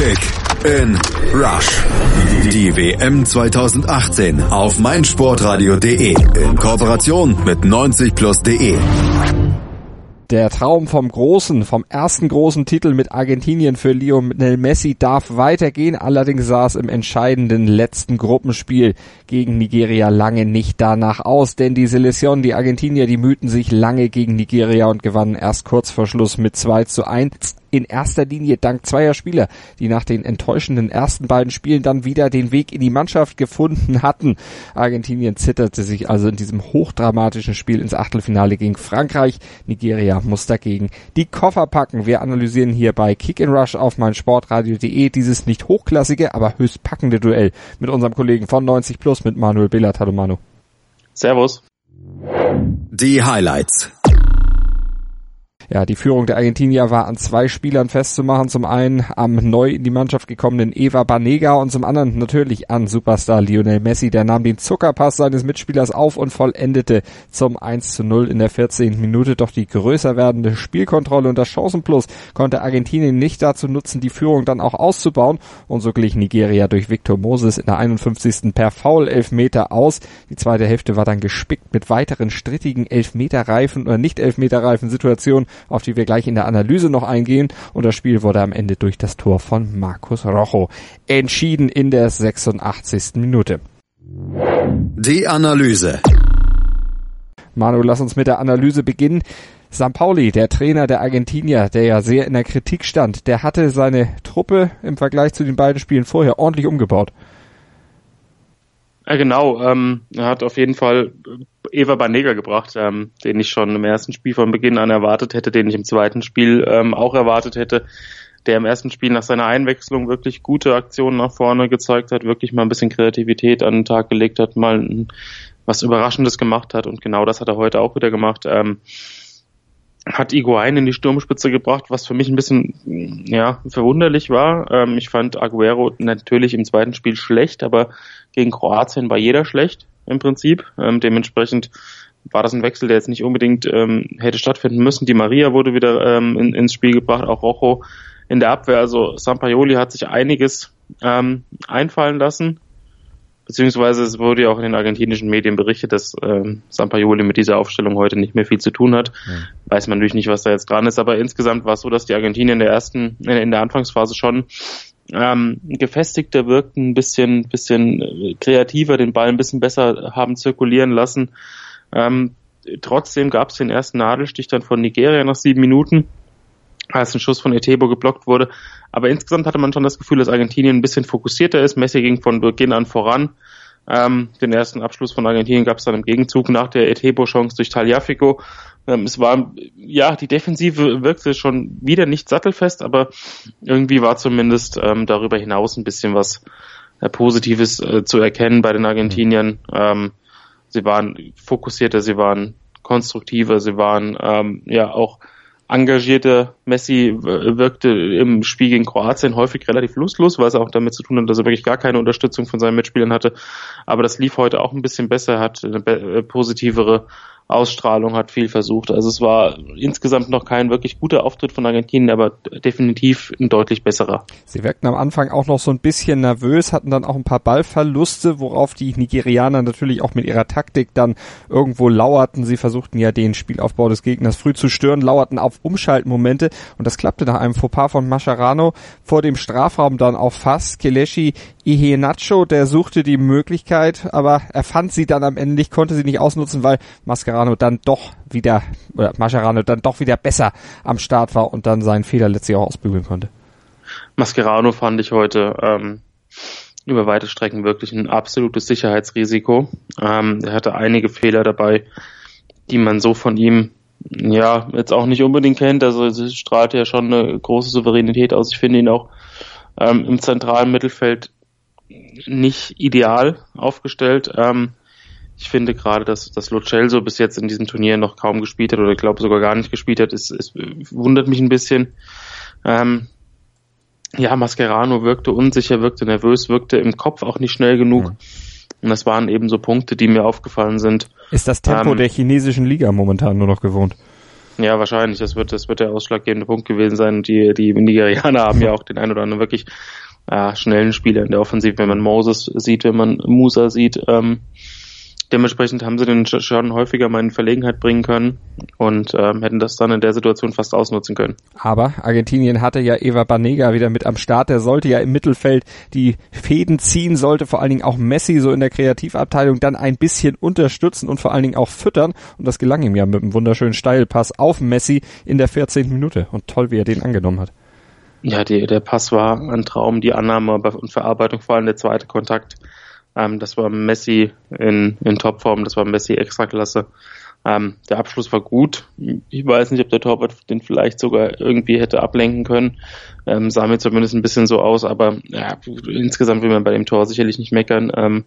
Kick in Rush. Die WM 2018 auf meinsportradio.de in Kooperation mit 90plus.de. Der Traum vom großen, vom ersten großen Titel mit Argentinien für Lionel Messi darf weitergehen. Allerdings sah es im entscheidenden letzten Gruppenspiel gegen Nigeria lange nicht danach aus, denn die Selection, die Argentinier, die mühten sich lange gegen Nigeria und gewannen erst kurz vor Schluss mit 2 zu 1 in erster Linie dank zweier Spieler, die nach den enttäuschenden ersten beiden Spielen dann wieder den Weg in die Mannschaft gefunden hatten. Argentinien zitterte sich also in diesem hochdramatischen Spiel ins Achtelfinale gegen Frankreich. Nigeria muss dagegen die Koffer packen. Wir analysieren hier bei Kick and Rush auf mein Sportradio.de dieses nicht hochklassige, aber höchst packende Duell mit unserem Kollegen von 90 Plus mit Manuel Billard. Hallo Manu. Servus. Die Highlights. Ja, die Führung der Argentinier war an zwei Spielern festzumachen. Zum einen am neu in die Mannschaft gekommenen Eva Banega und zum anderen natürlich an Superstar Lionel Messi. Der nahm den Zuckerpass seines Mitspielers auf und vollendete zum 1 zu 0 in der 14. Minute. Doch die größer werdende Spielkontrolle und das Chancenplus konnte Argentinien nicht dazu nutzen, die Führung dann auch auszubauen. Und so glich Nigeria durch Victor Moses in der 51. per Foul Elfmeter aus. Die zweite Hälfte war dann gespickt mit weiteren strittigen Elfmeterreifen oder nicht Elfmeterreifen Situationen auf die wir gleich in der Analyse noch eingehen. Und das Spiel wurde am Ende durch das Tor von Marcus Rojo entschieden in der 86. Minute. Die Analyse. Manu, lass uns mit der Analyse beginnen. Pauli, der Trainer der Argentinier, der ja sehr in der Kritik stand, der hatte seine Truppe im Vergleich zu den beiden Spielen vorher ordentlich umgebaut. Ja, genau. Ähm, er hat auf jeden Fall Eva Banega gebracht, ähm, den ich schon im ersten Spiel von Beginn an erwartet hätte, den ich im zweiten Spiel ähm, auch erwartet hätte, der im ersten Spiel nach seiner Einwechslung wirklich gute Aktionen nach vorne gezeigt hat, wirklich mal ein bisschen Kreativität an den Tag gelegt hat, mal was Überraschendes gemacht hat und genau das hat er heute auch wieder gemacht. Ähm, hat Iguain in die Sturmspitze gebracht, was für mich ein bisschen ja verwunderlich war. Ähm, ich fand Aguero natürlich im zweiten Spiel schlecht, aber gegen Kroatien war jeder schlecht im Prinzip. Ähm, dementsprechend war das ein Wechsel, der jetzt nicht unbedingt ähm, hätte stattfinden müssen. Die Maria wurde wieder ähm, in, ins Spiel gebracht, auch Rojo in der Abwehr. Also Sampaioli hat sich einiges ähm, einfallen lassen. Beziehungsweise es wurde ja auch in den argentinischen Medien berichtet, dass ähm, Sampaioli mit dieser Aufstellung heute nicht mehr viel zu tun hat. Mhm. Weiß man natürlich nicht, was da jetzt dran ist, aber insgesamt war es so, dass die Argentinier in der ersten, in der Anfangsphase schon ähm, gefestigter wirkten, ein bisschen, bisschen äh, kreativer, den Ball ein bisschen besser haben zirkulieren lassen. Ähm, trotzdem gab es den ersten Nadelstich dann von Nigeria nach sieben Minuten, als ein Schuss von Etebo geblockt wurde. Aber insgesamt hatte man schon das Gefühl, dass Argentinien ein bisschen fokussierter ist. Messi ging von Beginn an voran. Ähm, den ersten Abschluss von Argentinien gab es dann im Gegenzug nach der Etebo-Chance durch Taliafico. Ähm, es war, ja, die Defensive wirkte schon wieder nicht sattelfest, aber irgendwie war zumindest ähm, darüber hinaus ein bisschen was äh, Positives äh, zu erkennen bei den Argentiniern. Ähm, sie waren fokussierter, sie waren konstruktiver, sie waren ähm, ja auch engagierter. Messi wirkte im Spiel gegen Kroatien häufig relativ lustlos, weil es auch damit zu tun hat, dass er wirklich gar keine Unterstützung von seinen Mitspielern hatte. Aber das lief heute auch ein bisschen besser, hat eine äh, positivere Ausstrahlung, hat viel versucht. Also es war insgesamt noch kein wirklich guter Auftritt von Argentinien, aber definitiv ein deutlich besserer. Sie wirkten am Anfang auch noch so ein bisschen nervös, hatten dann auch ein paar Ballverluste, worauf die Nigerianer natürlich auch mit ihrer Taktik dann irgendwo lauerten. Sie versuchten ja den Spielaufbau des Gegners früh zu stören, lauerten auf Umschaltmomente und das klappte nach einem Fauxpas von Mascherano vor dem Strafraum dann auch fast. Kelechi Iheanacho, der suchte die Möglichkeit, aber er fand sie dann am Ende nicht, konnte sie nicht ausnutzen, weil Mascherano dann doch wieder, oder Mascherano dann doch wieder besser am Start war und dann seinen Fehler letztlich auch ausbügeln konnte. Mascherano fand ich heute ähm, über weite Strecken wirklich ein absolutes Sicherheitsrisiko. Ähm, er hatte einige Fehler dabei, die man so von ihm ja jetzt auch nicht unbedingt kennt. Also es strahlt ja schon eine große Souveränität aus. Ich finde ihn auch ähm, im zentralen Mittelfeld nicht ideal aufgestellt. Ähm, ich finde gerade, dass, dass Lo Celso bis jetzt in diesem Turnier noch kaum gespielt hat oder ich glaube sogar gar nicht gespielt hat, es, es wundert mich ein bisschen. Ähm, ja, Mascherano wirkte unsicher, wirkte nervös, wirkte im Kopf auch nicht schnell genug. Mhm. Und das waren eben so Punkte, die mir aufgefallen sind. Ist das Tempo ähm, der chinesischen Liga momentan nur noch gewohnt? Ja, wahrscheinlich. Das wird, das wird der ausschlaggebende Punkt gewesen sein. Die, die Nigerianer haben ja auch den einen oder anderen wirklich äh, schnellen Spieler in der Offensive, wenn man Moses sieht, wenn man Musa sieht. Ähm, dementsprechend haben sie den schon häufiger mal in Verlegenheit bringen können und ähm, hätten das dann in der Situation fast ausnutzen können. Aber Argentinien hatte ja Eva Banega wieder mit am Start. Der sollte ja im Mittelfeld die Fäden ziehen, sollte vor allen Dingen auch Messi so in der Kreativabteilung dann ein bisschen unterstützen und vor allen Dingen auch füttern. Und das gelang ihm ja mit einem wunderschönen Steilpass auf Messi in der 14. Minute. Und toll, wie er den angenommen hat. Ja, die, der Pass war ein Traum, die Annahme und Verarbeitung, vor allem der zweite Kontakt ähm, das war Messi in, in Topform, das war Messi Extraklasse. Ähm, der Abschluss war gut. Ich weiß nicht, ob der Torwart den vielleicht sogar irgendwie hätte ablenken können. Ähm, sah mir zumindest ein bisschen so aus, aber ja, insgesamt will man bei dem Tor sicherlich nicht meckern. Ähm,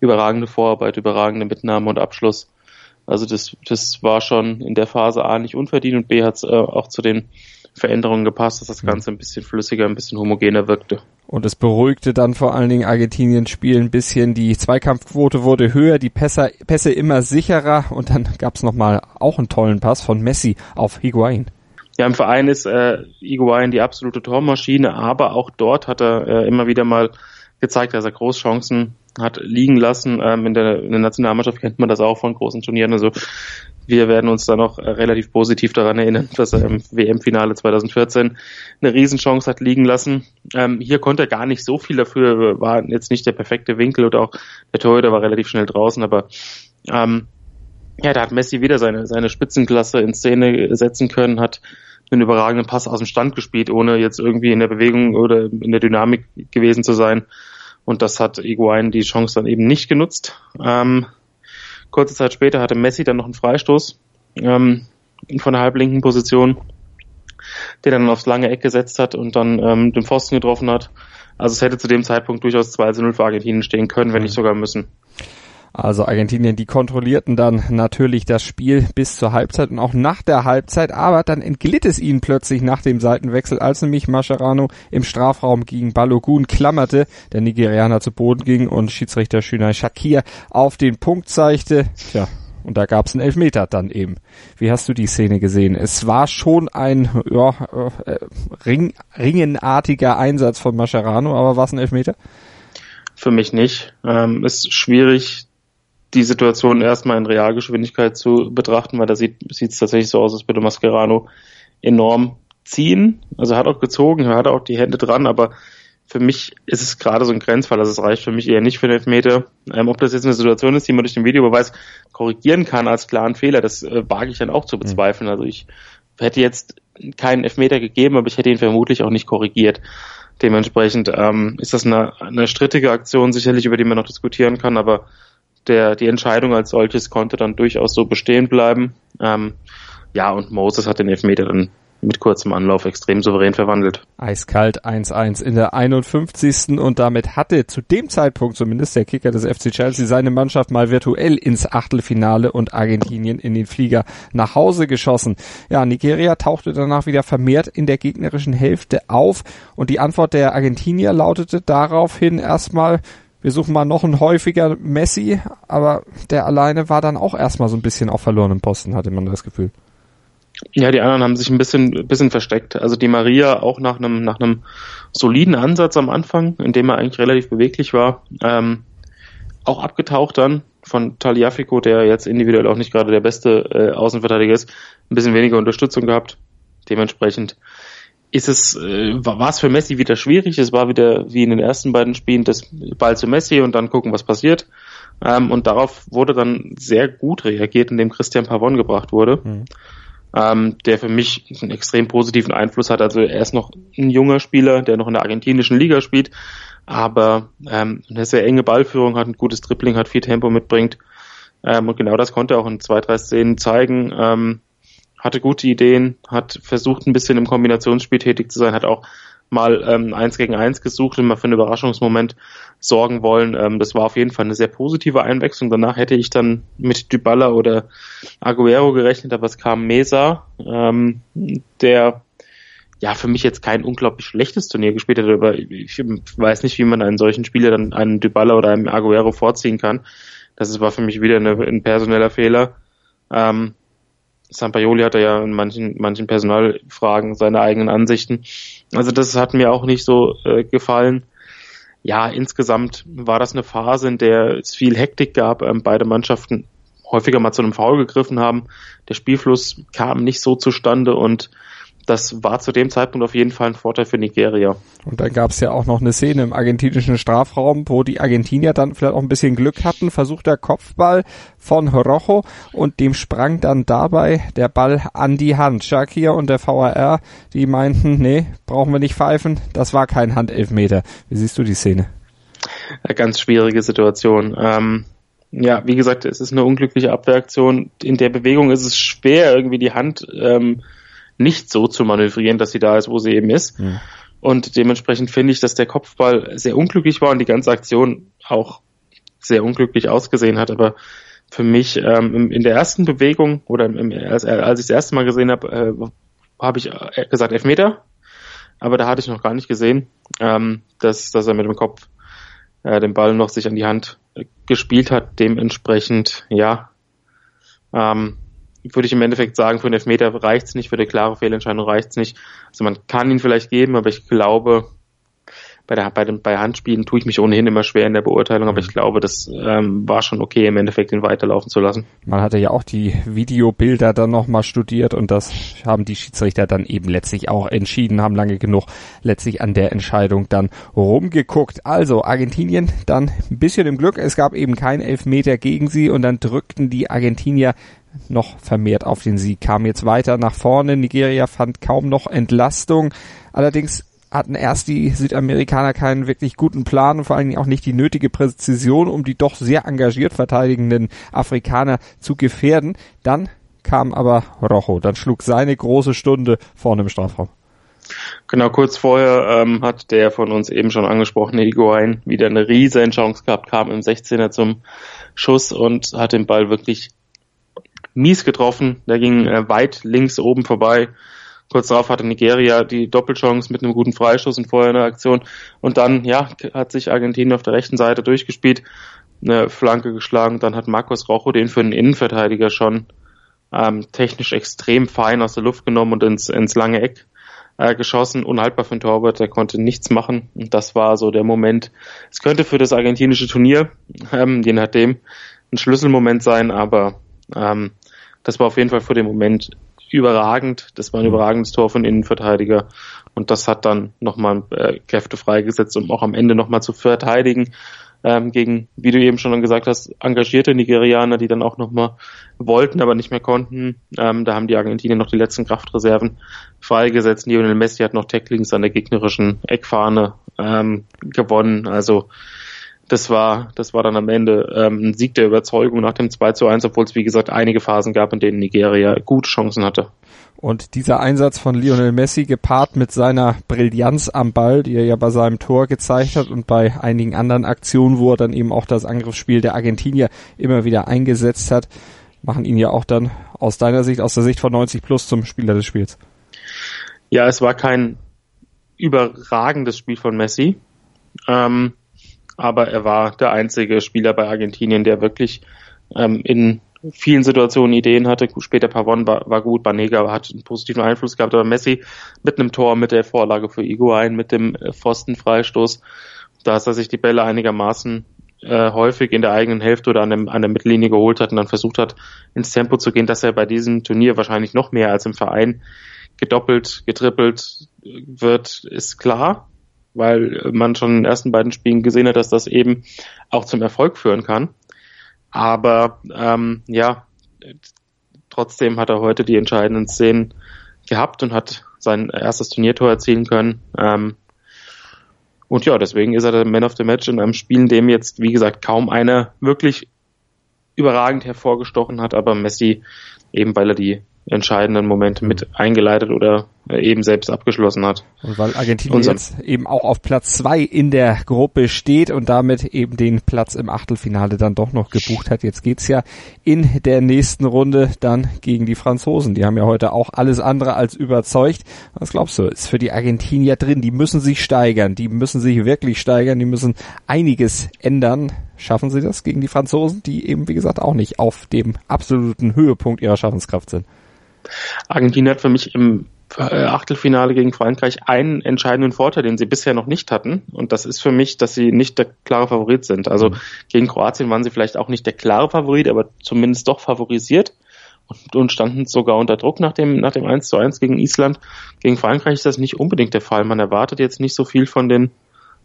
überragende Vorarbeit, überragende Mitnahme und Abschluss. Also das, das war schon in der Phase A nicht unverdient und B hat es äh, auch zu den Veränderungen gepasst, dass das mhm. Ganze ein bisschen flüssiger, ein bisschen homogener wirkte. Und es beruhigte dann vor allen Dingen Argentiniens Spiel ein bisschen. Die Zweikampfquote wurde höher, die Pässe, Pässe immer sicherer und dann gab es nochmal auch einen tollen Pass von Messi auf Higuain. Ja, im Verein ist äh, Higuain die absolute Tormaschine, aber auch dort hat er äh, immer wieder mal gezeigt, dass er Großchancen hat liegen lassen. Ähm, in, der, in der Nationalmannschaft kennt man das auch von großen Turnieren. Also wir werden uns da noch äh, relativ positiv daran erinnern, dass er im WM-Finale 2014 eine Riesenchance hat liegen lassen. Ähm, hier konnte er gar nicht so viel dafür, war jetzt nicht der perfekte Winkel oder auch der Torhüter war relativ schnell draußen, aber ähm, ja, da hat Messi wieder seine, seine Spitzenklasse in Szene setzen können, hat einen überragenden Pass aus dem Stand gespielt, ohne jetzt irgendwie in der Bewegung oder in der Dynamik gewesen zu sein. Und das hat Iguain die Chance dann eben nicht genutzt. Ähm, kurze Zeit später hatte Messi dann noch einen Freistoß ähm, von der halblinken Position, der dann aufs lange Eck gesetzt hat und dann ähm, den Pfosten getroffen hat. Also es hätte zu dem Zeitpunkt durchaus 2 0 für Argentinien stehen können, wenn nicht sogar müssen. Also Argentinien, die kontrollierten dann natürlich das Spiel bis zur Halbzeit und auch nach der Halbzeit, aber dann entglitt es ihnen plötzlich nach dem Seitenwechsel, als nämlich Mascherano im Strafraum gegen Balogun klammerte, der Nigerianer zu Boden ging und Schiedsrichter Shunai Shakir auf den Punkt zeigte. Tja, und da gab's einen Elfmeter dann eben. Wie hast du die Szene gesehen? Es war schon ein ja, äh, Ring, ringenartiger Einsatz von Mascherano, aber war es ein Elfmeter? Für mich nicht. Ähm, ist schwierig, die Situation erstmal in Realgeschwindigkeit zu betrachten, weil da sieht es tatsächlich so aus, als würde Mascherano enorm ziehen. Also hat auch gezogen, er hat auch die Hände dran, aber für mich ist es gerade so ein Grenzfall. Also es reicht für mich eher nicht für den Elfmeter. Ähm, ob das jetzt eine Situation ist, die man durch den Videobeweis korrigieren kann als klaren Fehler, das äh, wage ich dann auch zu bezweifeln. Also ich hätte jetzt keinen Elfmeter gegeben, aber ich hätte ihn vermutlich auch nicht korrigiert. Dementsprechend ähm, ist das eine, eine strittige Aktion sicherlich, über die man noch diskutieren kann, aber der, die Entscheidung als solches konnte dann durchaus so bestehen bleiben. Ähm, ja, und Moses hat den Elfmeter dann mit kurzem Anlauf extrem souverän verwandelt. Eiskalt 1-1 in der 51. und damit hatte zu dem Zeitpunkt zumindest der Kicker des FC Chelsea seine Mannschaft mal virtuell ins Achtelfinale und Argentinien in den Flieger nach Hause geschossen. Ja, Nigeria tauchte danach wieder vermehrt in der gegnerischen Hälfte auf und die Antwort der Argentinier lautete daraufhin erstmal wir suchen mal noch einen häufiger Messi, aber der alleine war dann auch erstmal so ein bisschen auf verlorenem Posten, hatte man das Gefühl. Ja, die anderen haben sich ein bisschen, bisschen versteckt. Also die Maria auch nach einem, nach einem soliden Ansatz am Anfang, in dem er eigentlich relativ beweglich war, ähm, auch abgetaucht dann von Taliafico, der jetzt individuell auch nicht gerade der beste äh, Außenverteidiger ist, ein bisschen weniger Unterstützung gehabt. Dementsprechend ist es, äh, war es für Messi wieder schwierig. Es war wieder wie in den ersten beiden Spielen das Ball zu Messi und dann gucken, was passiert. Ähm, und darauf wurde dann sehr gut reagiert, indem Christian Pavon gebracht wurde, mhm. ähm, der für mich einen extrem positiven Einfluss hat. Also er ist noch ein junger Spieler, der noch in der argentinischen Liga spielt, aber ähm, eine sehr enge Ballführung hat, ein gutes Dribbling hat, viel Tempo mitbringt. Ähm, und genau das konnte er auch in zwei, drei Szenen zeigen. Ähm, hatte gute Ideen, hat versucht ein bisschen im Kombinationsspiel tätig zu sein, hat auch mal ähm, eins gegen eins gesucht und mal für einen Überraschungsmoment sorgen wollen. Ähm, das war auf jeden Fall eine sehr positive Einwechslung. Danach hätte ich dann mit Dybala oder Aguero gerechnet, aber es kam Mesa, ähm, der ja für mich jetzt kein unglaublich schlechtes Turnier gespielt hat, aber ich weiß nicht, wie man einen solchen Spieler dann einen Dybala oder einen Aguero vorziehen kann. Das war für mich wieder eine, ein personeller Fehler. Ähm, Sampaoli hatte ja in manchen, manchen Personalfragen seine eigenen Ansichten. Also das hat mir auch nicht so äh, gefallen. Ja, insgesamt war das eine Phase, in der es viel Hektik gab. Ähm, beide Mannschaften häufiger mal zu einem Foul gegriffen haben. Der Spielfluss kam nicht so zustande und das war zu dem Zeitpunkt auf jeden Fall ein Vorteil für Nigeria. Und dann gab es ja auch noch eine Szene im argentinischen Strafraum, wo die Argentinier dann vielleicht auch ein bisschen Glück hatten. Versucht der Kopfball von Rojo und dem sprang dann dabei der Ball an die Hand. Shakir und der VAR, die meinten, nee, brauchen wir nicht pfeifen, das war kein Handelfmeter. Wie siehst du die Szene? Eine ganz schwierige Situation. Ähm, ja, wie gesagt, es ist eine unglückliche Abwehraktion. In der Bewegung ist es schwer, irgendwie die Hand ähm, nicht so zu manövrieren, dass sie da ist, wo sie eben ist. Mhm. Und dementsprechend finde ich, dass der Kopfball sehr unglücklich war und die ganze Aktion auch sehr unglücklich ausgesehen hat. Aber für mich ähm, in der ersten Bewegung oder im, als, als ich das erste Mal gesehen habe, äh, habe ich äh, gesagt Elfmeter. Aber da hatte ich noch gar nicht gesehen, ähm, dass, dass er mit dem Kopf äh, den Ball noch sich an die Hand äh, gespielt hat. Dementsprechend, ja, ähm, würde ich im Endeffekt sagen, für einen Elfmeter reicht's nicht, für eine klare Fehlentscheidung reicht's nicht. Also man kann ihn vielleicht geben, aber ich glaube, bei, der, bei, den, bei Handspielen tue ich mich ohnehin immer schwer in der Beurteilung, aber ich mhm. glaube, das ähm, war schon okay, im Endeffekt ihn weiterlaufen zu lassen. Man hatte ja auch die Videobilder dann nochmal studiert und das haben die Schiedsrichter dann eben letztlich auch entschieden, haben lange genug letztlich an der Entscheidung dann rumgeguckt. Also Argentinien dann ein bisschen im Glück, es gab eben keinen Elfmeter gegen sie und dann drückten die Argentinier noch vermehrt auf den Sieg, kam jetzt weiter nach vorne. Nigeria fand kaum noch Entlastung. Allerdings hatten erst die Südamerikaner keinen wirklich guten Plan und vor allen Dingen auch nicht die nötige Präzision, um die doch sehr engagiert verteidigenden Afrikaner zu gefährden. Dann kam aber Rojo, dann schlug seine große Stunde vorne im Strafraum. Genau, kurz vorher ähm, hat der von uns eben schon angesprochene Higuain wieder eine riesen Chance gehabt, kam im 16er zum Schuss und hat den Ball wirklich mies getroffen. Der ging äh, weit links oben vorbei. Kurz darauf hatte Nigeria die Doppelchance mit einem guten Freistoß und vorher eine Aktion. Und dann, ja, hat sich Argentinien auf der rechten Seite durchgespielt, eine Flanke geschlagen. Dann hat Marcos Rojo den für einen Innenverteidiger schon ähm, technisch extrem fein aus der Luft genommen und ins, ins lange Eck äh, geschossen. Unhaltbar für den Torwart, der konnte nichts machen. Und das war so der Moment. Es könnte für das argentinische Turnier, ähm, je nachdem, ein Schlüsselmoment sein, aber ähm, das war auf jeden Fall für den Moment überragend. Das war ein mhm. überragendes Tor von Innenverteidiger. Und das hat dann nochmal äh, Kräfte freigesetzt, um auch am Ende nochmal zu verteidigen ähm, gegen, wie du eben schon gesagt hast, engagierte Nigerianer, die dann auch nochmal wollten, aber nicht mehr konnten. Ähm, da haben die Argentinier noch die letzten Kraftreserven freigesetzt. Lionel Messi hat noch Tacklings an der gegnerischen Eckfahne ähm, gewonnen. Also das war, das war dann am Ende ähm, ein Sieg der Überzeugung nach dem 2 zu 1, obwohl es wie gesagt einige Phasen gab, in denen Nigeria gute Chancen hatte. Und dieser Einsatz von Lionel Messi gepaart mit seiner Brillanz am Ball, die er ja bei seinem Tor gezeigt hat und bei einigen anderen Aktionen, wo er dann eben auch das Angriffsspiel der Argentinier immer wieder eingesetzt hat, machen ihn ja auch dann aus deiner Sicht, aus der Sicht von 90 plus zum Spieler des Spiels. Ja, es war kein überragendes Spiel von Messi. Ähm, aber er war der einzige Spieler bei Argentinien, der wirklich ähm, in vielen Situationen Ideen hatte. Später Pavon war, war gut, Banega hat einen positiven Einfluss gehabt, aber Messi mit einem Tor, mit der Vorlage für Iguain, mit dem äh, Pfostenfreistoß, da dass er sich die Bälle einigermaßen äh, häufig in der eigenen Hälfte oder an, dem, an der Mittellinie geholt hat und dann versucht hat, ins Tempo zu gehen, dass er bei diesem Turnier wahrscheinlich noch mehr als im Verein gedoppelt, getrippelt wird, ist klar weil man schon in den ersten beiden Spielen gesehen hat, dass das eben auch zum Erfolg führen kann. Aber ähm, ja, trotzdem hat er heute die entscheidenden Szenen gehabt und hat sein erstes Turniertor erzielen können. Ähm, und ja, deswegen ist er der Man of the Match in einem Spiel, in dem jetzt, wie gesagt, kaum einer wirklich überragend hervorgestochen hat, aber Messi, eben weil er die entscheidenden Momente mit eingeleitet oder eben selbst abgeschlossen hat. Und weil Argentinien Unser jetzt eben auch auf Platz zwei in der Gruppe steht und damit eben den Platz im Achtelfinale dann doch noch gebucht hat. Jetzt geht's ja in der nächsten Runde dann gegen die Franzosen. Die haben ja heute auch alles andere als überzeugt. Was glaubst du, ist für die Argentinier drin? Die müssen sich steigern. Die müssen sich wirklich steigern. Die müssen einiges ändern. Schaffen sie das gegen die Franzosen, die eben, wie gesagt, auch nicht auf dem absoluten Höhepunkt ihrer Schaffenskraft sind? Argentinien hat für mich im äh, Achtelfinale gegen Frankreich einen entscheidenden Vorteil, den sie bisher noch nicht hatten. Und das ist für mich, dass sie nicht der klare Favorit sind. Also mhm. gegen Kroatien waren sie vielleicht auch nicht der klare Favorit, aber zumindest doch favorisiert und, und standen sogar unter Druck nach dem, nach dem 1 zu 1 gegen Island. Gegen Frankreich ist das nicht unbedingt der Fall. Man erwartet jetzt nicht so viel von den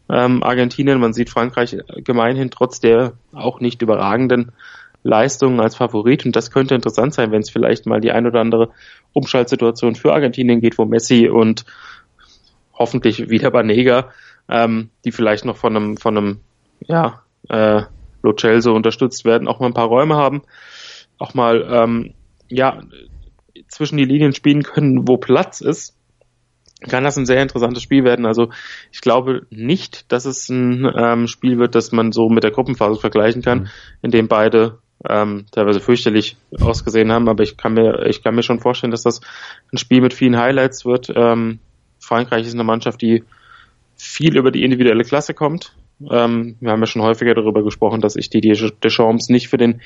ähm, Argentinien. Man sieht Frankreich gemeinhin trotz der auch nicht überragenden Leistungen als Favorit und das könnte interessant sein, wenn es vielleicht mal die ein oder andere Umschaltsituation für Argentinien geht, wo Messi und hoffentlich wieder Banega, ähm, die vielleicht noch von einem, von einem, ja, äh, Lo Celso unterstützt werden, auch mal ein paar Räume haben, auch mal, ähm, ja, zwischen die Linien spielen können, wo Platz ist, kann das ein sehr interessantes Spiel werden. Also ich glaube nicht, dass es ein ähm, Spiel wird, das man so mit der Gruppenphase vergleichen kann, mhm. in dem beide ähm, teilweise fürchterlich ausgesehen haben, aber ich kann mir, ich kann mir schon vorstellen, dass das ein Spiel mit vielen Highlights wird. Ähm, Frankreich ist eine Mannschaft, die viel über die individuelle Klasse kommt. Ähm, wir haben ja schon häufiger darüber gesprochen, dass ich die Deschamps nicht für den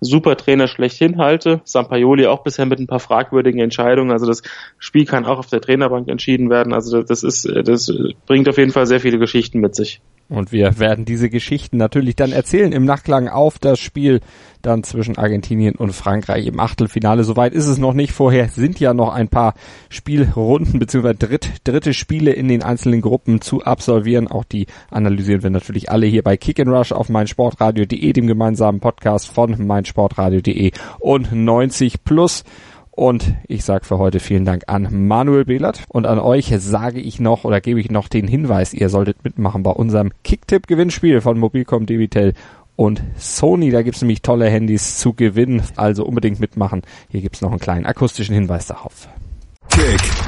Supertrainer schlechthin halte. Sampaioli auch bisher mit ein paar fragwürdigen Entscheidungen. Also das Spiel kann auch auf der Trainerbank entschieden werden. Also das ist, das bringt auf jeden Fall sehr viele Geschichten mit sich. Und wir werden diese Geschichten natürlich dann erzählen im Nachklang auf das Spiel dann zwischen Argentinien und Frankreich im Achtelfinale. Soweit ist es noch nicht. Vorher sind ja noch ein paar Spielrunden bzw. Dritt, dritte Spiele in den einzelnen Gruppen zu absolvieren. Auch die analysieren wir natürlich alle hier bei Kick and Rush auf meinsportradio.de, dem gemeinsamen Podcast von meinsportradio.de und 90 plus. Und ich sage für heute vielen Dank an Manuel Behlert und an euch sage ich noch oder gebe ich noch den Hinweis, ihr solltet mitmachen bei unserem Kicktipp-Gewinnspiel von Mobilcom Debitel und Sony. Da gibt's nämlich tolle Handys zu gewinnen, also unbedingt mitmachen. Hier gibt's noch einen kleinen akustischen Hinweis darauf. Kick